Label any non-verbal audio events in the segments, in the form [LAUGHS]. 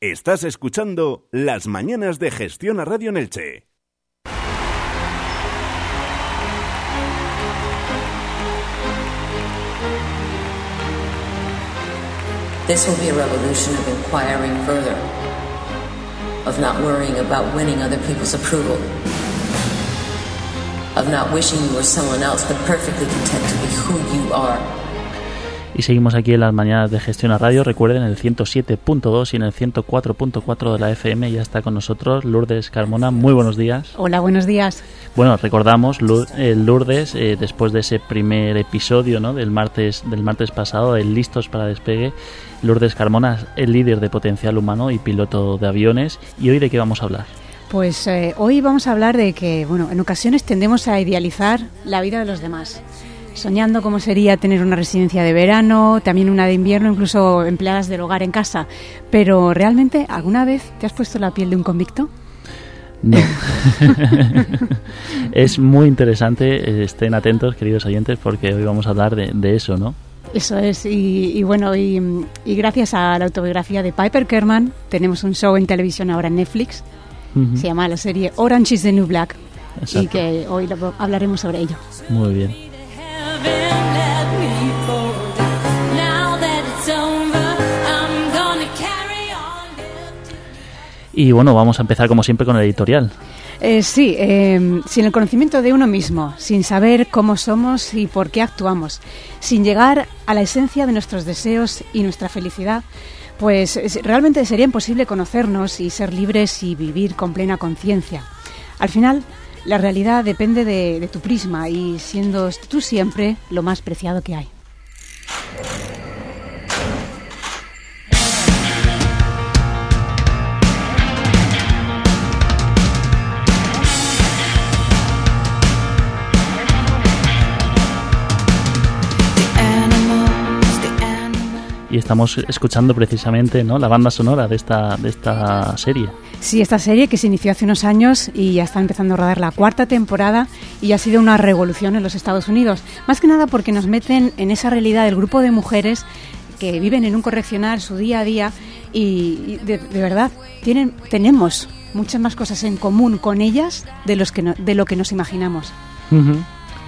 Estás escuchando Las Mañanas de Gestión a Radio Nelche. This will be a revolution of inquiring further, of not worrying about winning other people's approval, of not wishing you were someone else, but perfectly content to be who you are. Y seguimos aquí en las mañanas de Gestión a Radio. Recuerden, el 107.2 y en el 104.4 de la FM ya está con nosotros Lourdes Carmona. Muy buenos días. Hola, buenos días. Bueno, recordamos Lourdes, eh, después de ese primer episodio ¿no? del, martes, del martes pasado, de Listos para Despegue, Lourdes Carmona es líder de potencial humano y piloto de aviones. ¿Y hoy de qué vamos a hablar? Pues eh, hoy vamos a hablar de que, bueno, en ocasiones tendemos a idealizar la vida de los demás soñando cómo sería tener una residencia de verano, también una de invierno, incluso empleadas del hogar en casa. Pero realmente, ¿alguna vez te has puesto la piel de un convicto? No. [LAUGHS] es muy interesante, eh, estén atentos, queridos oyentes, porque hoy vamos a hablar de, eso, ¿no? Eso es, y, bueno, y, gracias a la autobiografía de Piper Kerman, tenemos un show en televisión ahora en Netflix, se llama la serie Orange is the New Black, y que hoy hablaremos sobre ello. Muy bien. Y bueno, vamos a empezar como siempre con el editorial. Eh, sí, em, sin el conocimiento de uno mismo, sin saber cómo somos y por qué actuamos, sin llegar a la esencia de nuestros deseos y nuestra felicidad, pues realmente sería imposible conocernos y ser libres y vivir con plena conciencia. Al final, la realidad depende de tu prisma y siendo tú siempre lo más preciado que hay. Estamos escuchando precisamente ¿no? la banda sonora de esta, de esta serie. Sí, esta serie que se inició hace unos años y ya está empezando a rodar la cuarta temporada y ha sido una revolución en los Estados Unidos. Más que nada porque nos meten en esa realidad del grupo de mujeres que viven en un correccional su día a día y, de, verdad tienen, tenemos muchas más cosas en común con ellas de, los que de lo que nos imaginamos.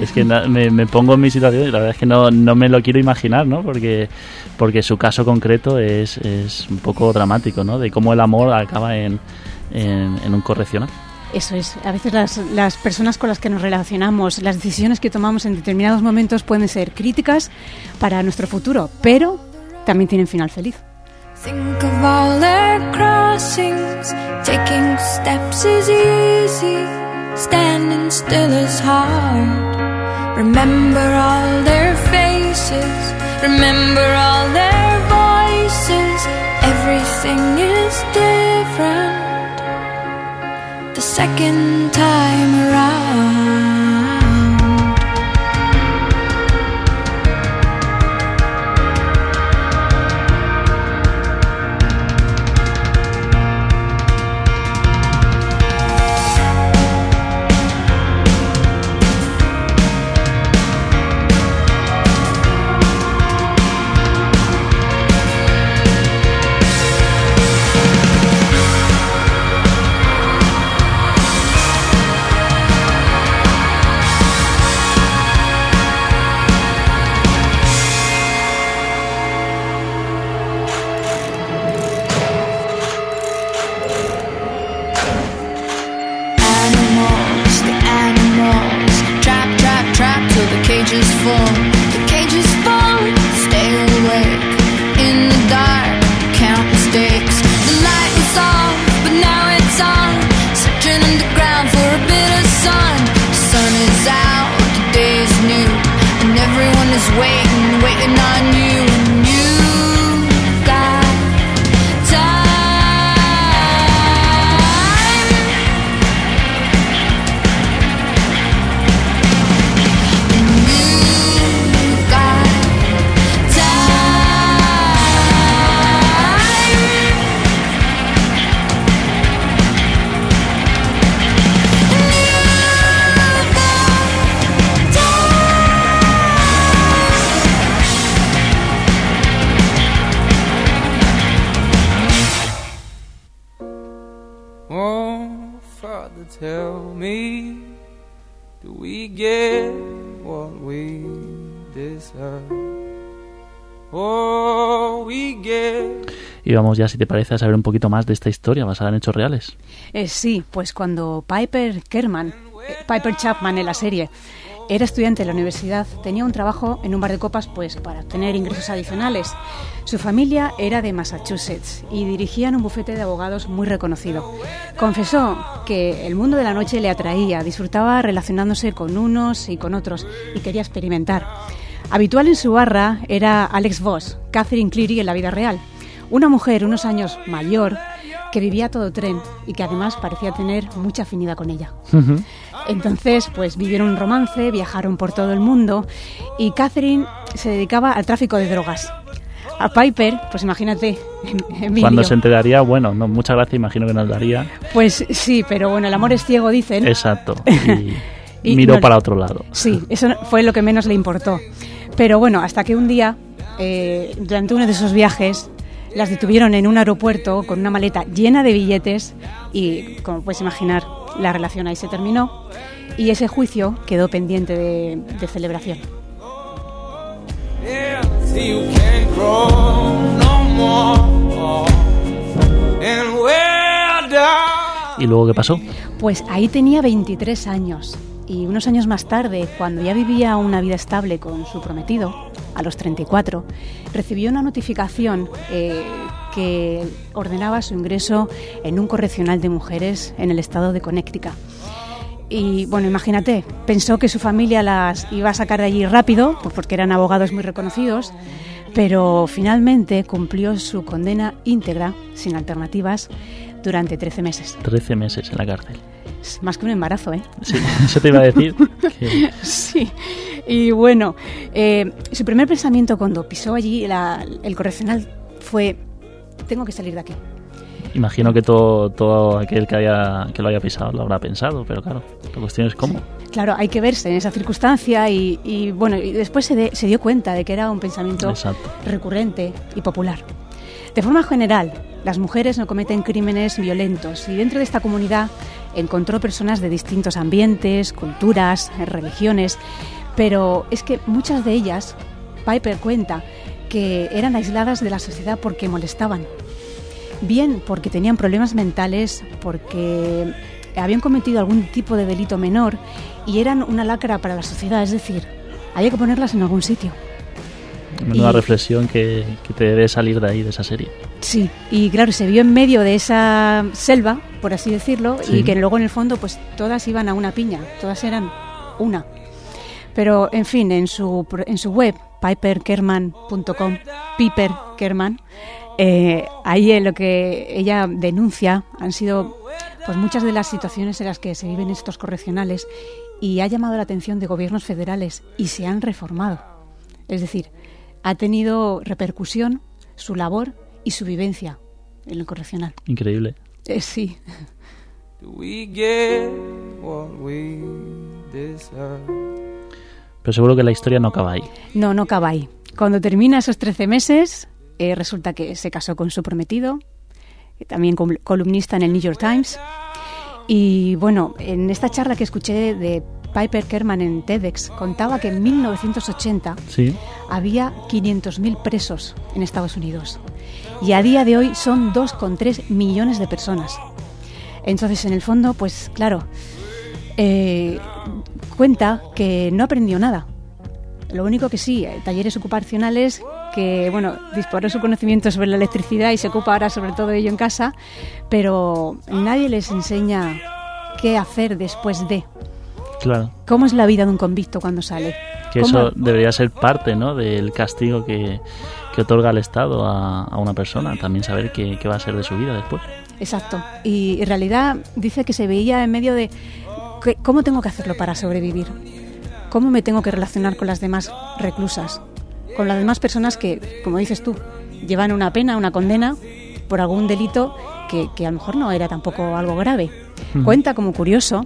Es que me, pongo en mi situación y la verdad es que no, no me lo quiero imaginar, ¿no? Porque, porque su caso concreto es, es un poco dramático, ¿no? De cómo el amor acaba en, en, un correccional. Eso es. A veces las, las, personas con las que nos relacionamos, las decisiones que tomamos en determinados momentos pueden ser críticas para nuestro futuro, pero también tienen final feliz. Think of all crossings, taking steps is easy, standing still is hard. Remember all their faces, remember all their voices. Everything is different the second time around. Y vamos ya, si te parece, a saber un poquito más de esta historia basada en hechos reales. Eh, sí, pues cuando Piper Kerman, eh, Piper Chapman en la serie, era estudiante de la universidad, tenía un trabajo en un bar de copas pues para obtener ingresos adicionales. Su familia era de Massachusetts y dirigían un bufete de abogados muy reconocido. Confesó que el mundo de la noche le atraía, disfrutaba relacionándose con unos y con otros y quería experimentar. Habitual en su barra era Alex Voss, Catherine Cleary en la vida real. Una mujer unos años mayor que vivía todo tren y que además parecía tener mucha afinidad con ella. Entonces, pues vivieron un romance, viajaron por todo el mundo y Catherine se dedicaba al tráfico de drogas. A Piper, pues imagínate, Cuando se enteraría, bueno, no, muchas gracias, imagino que nos daría. Pues sí, pero bueno, el amor es ciego, dicen. Exacto. [LAUGHS] Y, miró para otro lado. Sí, eso fue lo que menos le importó. Pero bueno, hasta que un día, eh, durante uno de esos viajes, las detuvieron en un aeropuerto con una maleta llena de billetes y, como puedes imaginar, la relación ahí se terminó y ese juicio quedó pendiente de, celebración. ¿Y luego qué pasó? Pues ahí tenía 23 años y unos años más tarde, cuando ya vivía una vida estable con su prometido, a los 34, recibió una notificación eh, que ordenaba su ingreso en un correccional de mujeres en el estado de Connecticut. Y bueno, imagínate, pensó que su familia las iba a sacar de allí rápido, pues porque eran abogados muy reconocidos, pero finalmente cumplió su condena íntegra, sin alternativas, durante 13 meses. 13 meses en la cárcel. Es más que un embarazo, ¿eh? Sí, eso te iba a decir. [LAUGHS] sí. Y bueno, eh, su primer pensamiento cuando pisó allí el correccional fue, tengo que salir de aquí. Imagino que todo, todo aquel que, haya, que lo haya pisado lo habrá pensado, pero claro, la cuestión es cómo. Claro, hay que verse en esa circunstancia y, bueno, y después se, se, dio cuenta de que era un pensamiento recurrente y popular. De forma general, las mujeres no cometen crímenes violentos y dentro de esta comunidad encontró personas de distintos ambientes, culturas, religiones, pero es que muchas de ellas, Piper cuenta, que eran aisladas de la sociedad porque molestaban. Bien porque tenían problemas mentales, porque habían cometido algún tipo de delito menor y eran una lacra para la sociedad, es decir, había que ponerlas en algún sitio. Una reflexión que, te debe salir de ahí, de esa serie. Sí, y claro, se vio en medio de esa selva, por así decirlo, y que luego en el fondo pues todas iban a una piña, todas eran una. Pero, en fin, en su, en su web, piperkerman.com, Piper Kerman, eh, ahí lo que ella denuncia han sido pues muchas de las situaciones en las que se viven estos correccionales y ha llamado la atención de gobiernos federales y se han reformado. Es decir, ha tenido repercusión su labor y su vivencia en el correccional. Increíble. Eh, sí. Pero seguro que la historia no acaba ahí. No, no acaba ahí. Cuando termina esos 13 meses, eh, resulta que se casó con su prometido, también columnista en el New York Times. Y bueno, en esta charla que escuché de Piper Kerman en TEDx contaba que en 1980 ¿Sí? había 500.000 presos en Estados Unidos y a día de hoy son 2,3 millones de personas. Entonces, en el fondo, pues claro, eh, cuenta que no aprendió nada. Lo único que sí, eh, talleres ocupacionales, que bueno, disparó su conocimiento sobre la electricidad y se ocupa ahora sobre todo de ello en casa, pero nadie les enseña qué hacer después de. Claro. ¿Cómo es la vida de un convicto cuando sale? Que eso debería ser parte ¿no? del castigo que, que otorga el Estado a, a, una persona, también saber qué, qué va a ser de su vida después. Exacto. Y en realidad dice que se veía en medio de cómo tengo que hacerlo para sobrevivir, cómo me tengo que relacionar con las demás reclusas, con las demás personas que, como dices tú, llevan una pena, una condena por algún delito que, que a lo mejor no era tampoco algo grave. Cuenta como curioso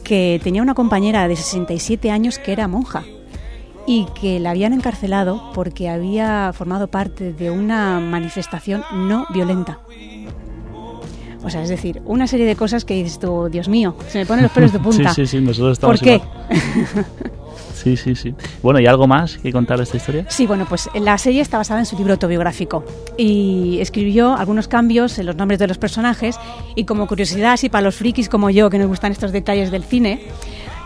que tenía una compañera de 67 años que era monja y que la habían encarcelado porque había formado parte de una manifestación no violenta. O sea, es decir, una serie de cosas que dices tú, Dios mío, se me ponen los pelos de [LAUGHS] punta. sí, sí, sí, nosotros estamos ¿Por qué? [LAUGHS] Sí, sí, sí. Bueno, ¿y algo más que contar esta historia? Sí, bueno, pues la serie está basada en su libro autobiográfico y escribió algunos cambios en los nombres de los personajes y como curiosidad, así para los frikis como yo que nos gustan estos detalles del cine,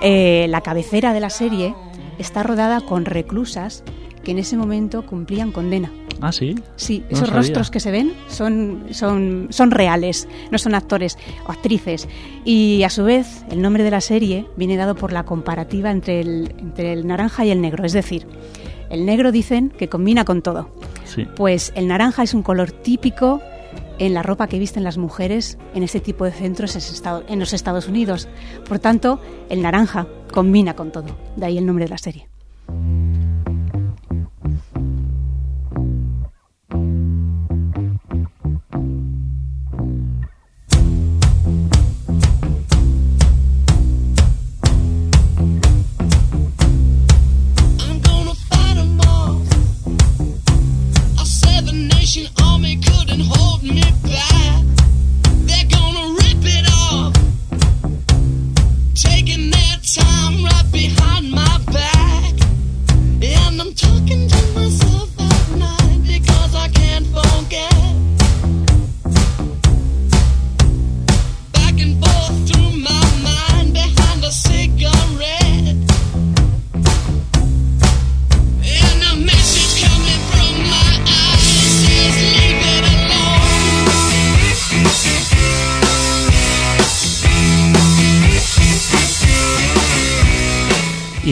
eh, la cabecera de la serie está rodada con reclusas que en ese momento cumplían condena. Ah, sí. Sí, No esos sabía. rostros que se ven son, son, son reales, no son actores o actrices. Y a su vez, el nombre de la serie viene dado por la comparativa entre el, entre el naranja y el negro. Es decir, el negro dicen que combina con todo. Sí. Pues el naranja es un color típico en la ropa que visten las mujeres en este tipo de centros en los Estados Unidos. Por tanto, el naranja combina con todo. De ahí el nombre de la serie.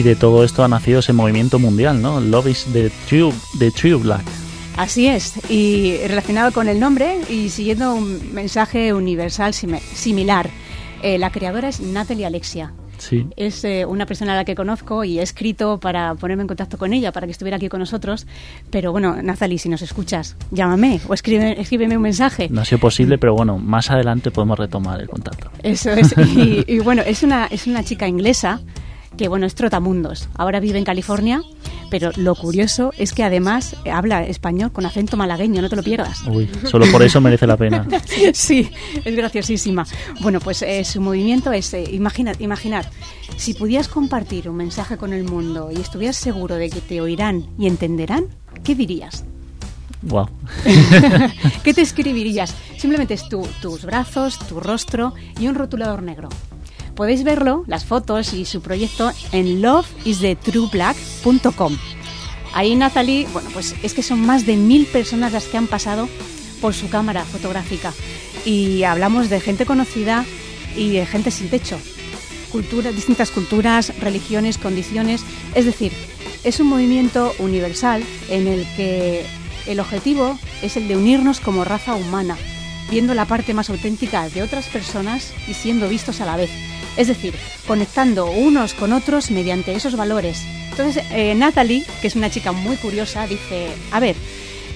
Y de todo esto ha nacido ese movimiento mundial, ¿no? Love is the True, the true Black. Así es, y relacionado con el nombre y siguiendo un mensaje universal simi- similar. Eh, la creadora es Natalie Alexia. Sí. Es eh, una persona a la que conozco y he escrito para ponerme en contacto con ella, para que estuviera aquí con nosotros. Pero bueno, Natalie, si nos escuchas, llámame o escribe, escríbeme un mensaje. No ha sido posible, pero bueno, más adelante podemos retomar el contacto. Eso es. Y, y bueno, es una, es una chica inglesa que, bueno, es trotamundos. Ahora vive en California, pero lo curioso es que además habla español con acento malagueño, no te lo pierdas. Uy, solo por eso merece la pena. [LAUGHS] Sí, es graciosísima. Bueno, pues eh, su movimiento es, eh, imaginad, imaginad, si pudieras compartir un mensaje con el mundo y estuvieras seguro de que te oirán y entenderán, ¿qué dirías? Wow. [LAUGHS] ¿Qué te escribirías? Simplemente es tu- tus brazos, tu rostro y un rotulador negro. Podéis verlo, las fotos y su proyecto en loveisthetrueblack.com. Ahí Natalie, bueno, pues es que son más de mil personas las que han pasado por su cámara fotográfica. Y hablamos de gente conocida y de gente sin techo. Culturas, distintas culturas, religiones, condiciones. Es decir, es un movimiento universal en el que el objetivo es el de unirnos como raza humana, viendo la parte más auténtica de otras personas y siendo vistos a la vez. Es decir, conectando unos con otros mediante esos valores. Entonces, eh, Natalie, que es una chica muy curiosa, dice, a ver,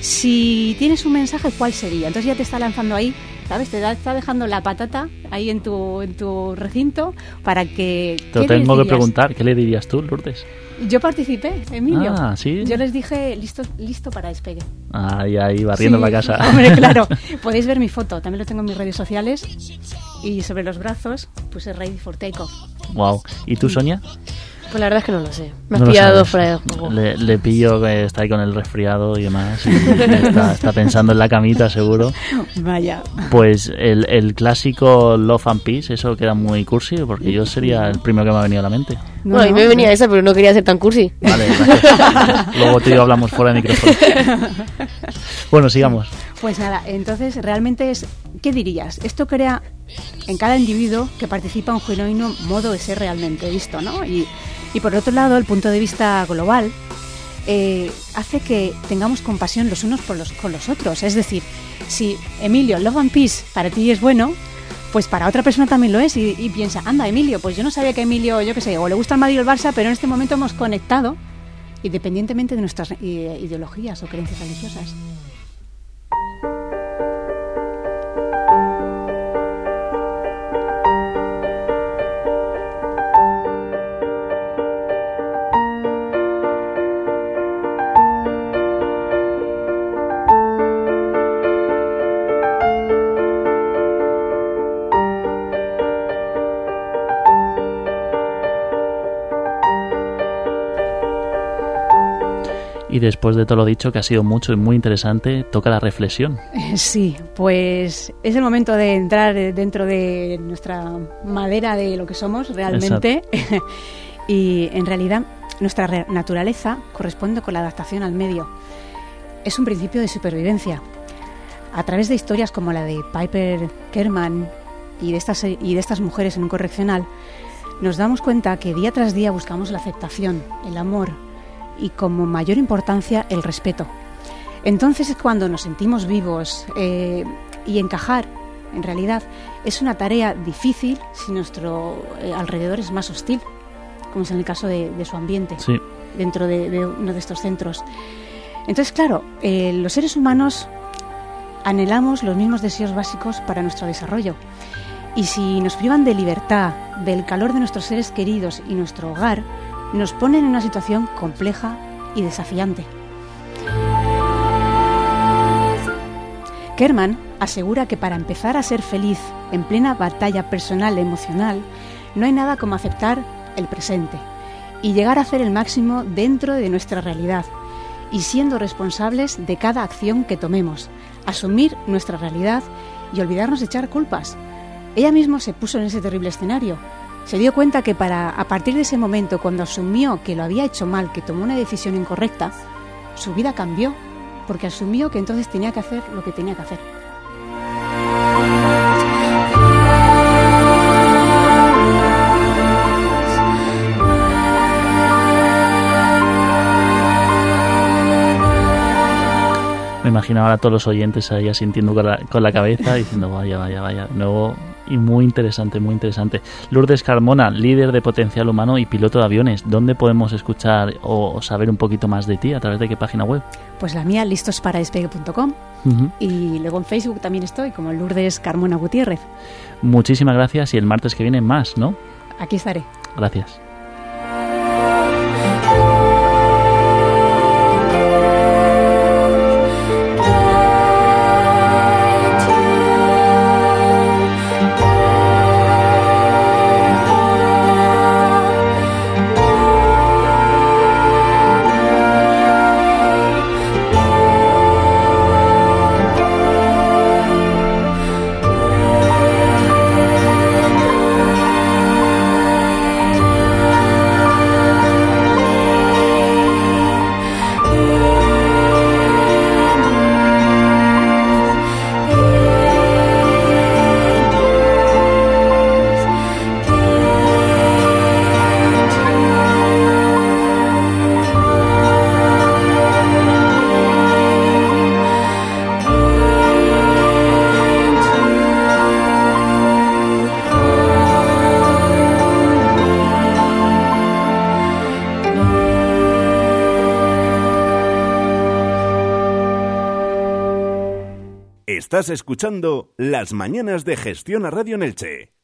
si tienes un mensaje, ¿cuál sería? Entonces ya te está lanzando ahí, ¿sabes? Te está dejando la patata ahí en tu, en tu recinto para que... Te lo ¿qué les tengo que preguntar, ¿qué le dirías tú, Lourdes? Yo participé, Emilio. Ah, ¿sí? Yo les dije, listo, listo para despegue. Ahí, ahí, barriendo Sí, la casa. Hombre, claro. [LAUGHS] Podéis ver mi foto, también lo tengo en mis redes sociales. Y sobre los brazos puse Ready for Takeoff. Wow. ¿Y tú, Sonia? Pues la verdad es que no lo sé. Me has No pillado fuera de juego. Le, le pillo que está ahí con el resfriado y demás. y está, [LAUGHS] está pensando en la camita, seguro. Vaya. Pues el, el clásico Love and Peace, eso queda muy cursi, porque yo sería el primero que me ha venido a la mente. No, bueno, a mí me venía esa, pero no quería ser tan cursi. Vale, gracias. [LAUGHS] Luego tú y yo hablamos fuera de micrófono. Bueno, sigamos. [LAUGHS] Pues nada, entonces realmente es, ¿qué dirías? Esto crea en cada individuo que participa un genuino modo de ser realmente visto, ¿no? Y, y por otro lado, el punto de vista global eh, hace que tengamos compasión los unos por los, con los otros. Es decir, si Emilio, Love and Peace para ti es bueno, pues para otra persona también lo es y, y piensa, anda Emilio, pues yo no sabía que Emilio, yo qué sé, o le gusta el Madrid o el Barça, pero en este momento hemos conectado independientemente de nuestras eh, ideologías o creencias religiosas. Y después de todo lo dicho, que ha sido mucho y muy interesante, toca la reflexión. [LAUGHS] Sí, pues es el momento de entrar dentro de nuestra madera de lo que somos realmente. [LAUGHS] y en realidad nuestra naturaleza corresponde con la adaptación al medio. Es un principio de supervivencia. A través de historias como la de Piper Kerman y de estas, y de estas mujeres en un correccional, nos damos cuenta que día tras día buscamos la aceptación, el amor y como mayor importancia el respeto. Entonces es cuando nos sentimos vivos eh, y encajar, en realidad, es una tarea difícil si nuestro eh, alrededor es más hostil, como es en el caso de, su ambiente, dentro de, uno de estos centros. Entonces, claro, eh, los seres humanos anhelamos los mismos deseos básicos para nuestro desarrollo. Y si nos privan de libertad, del calor de nuestros seres queridos y nuestro hogar, nos ponen en una situación compleja y desafiante. Kerman asegura que para empezar a ser feliz en plena batalla personal e emocional, no hay nada como aceptar el presente y llegar a hacer el máximo dentro de nuestra realidad y siendo responsables de cada acción que tomemos, asumir nuestra realidad y olvidarnos de echar culpas, ella misma se puso en ese terrible escenario. Se dio cuenta que para a partir de ese momento, cuando asumió que lo había hecho mal, que tomó una decisión incorrecta, su vida cambió, porque asumió que entonces tenía que hacer lo que tenía que hacer. Me imagino ahora a todos los oyentes ahí asintiendo con la, cabeza diciendo vaya, vaya, vaya. Nuevo y muy interesante, muy interesante. Lourdes Carmona, líder de potencial humano y piloto de aviones. ¿Dónde podemos escuchar o saber un poquito más de ti? ¿A través de qué página web? Pues la mía, listosparadespegue.com. Y luego en Facebook también estoy, como Lourdes Carmona Gutiérrez. Muchísimas gracias y el martes que viene más, ¿no? Aquí estaré. Gracias. Estás escuchando Las Mañanas de Gestión a Radio Nelche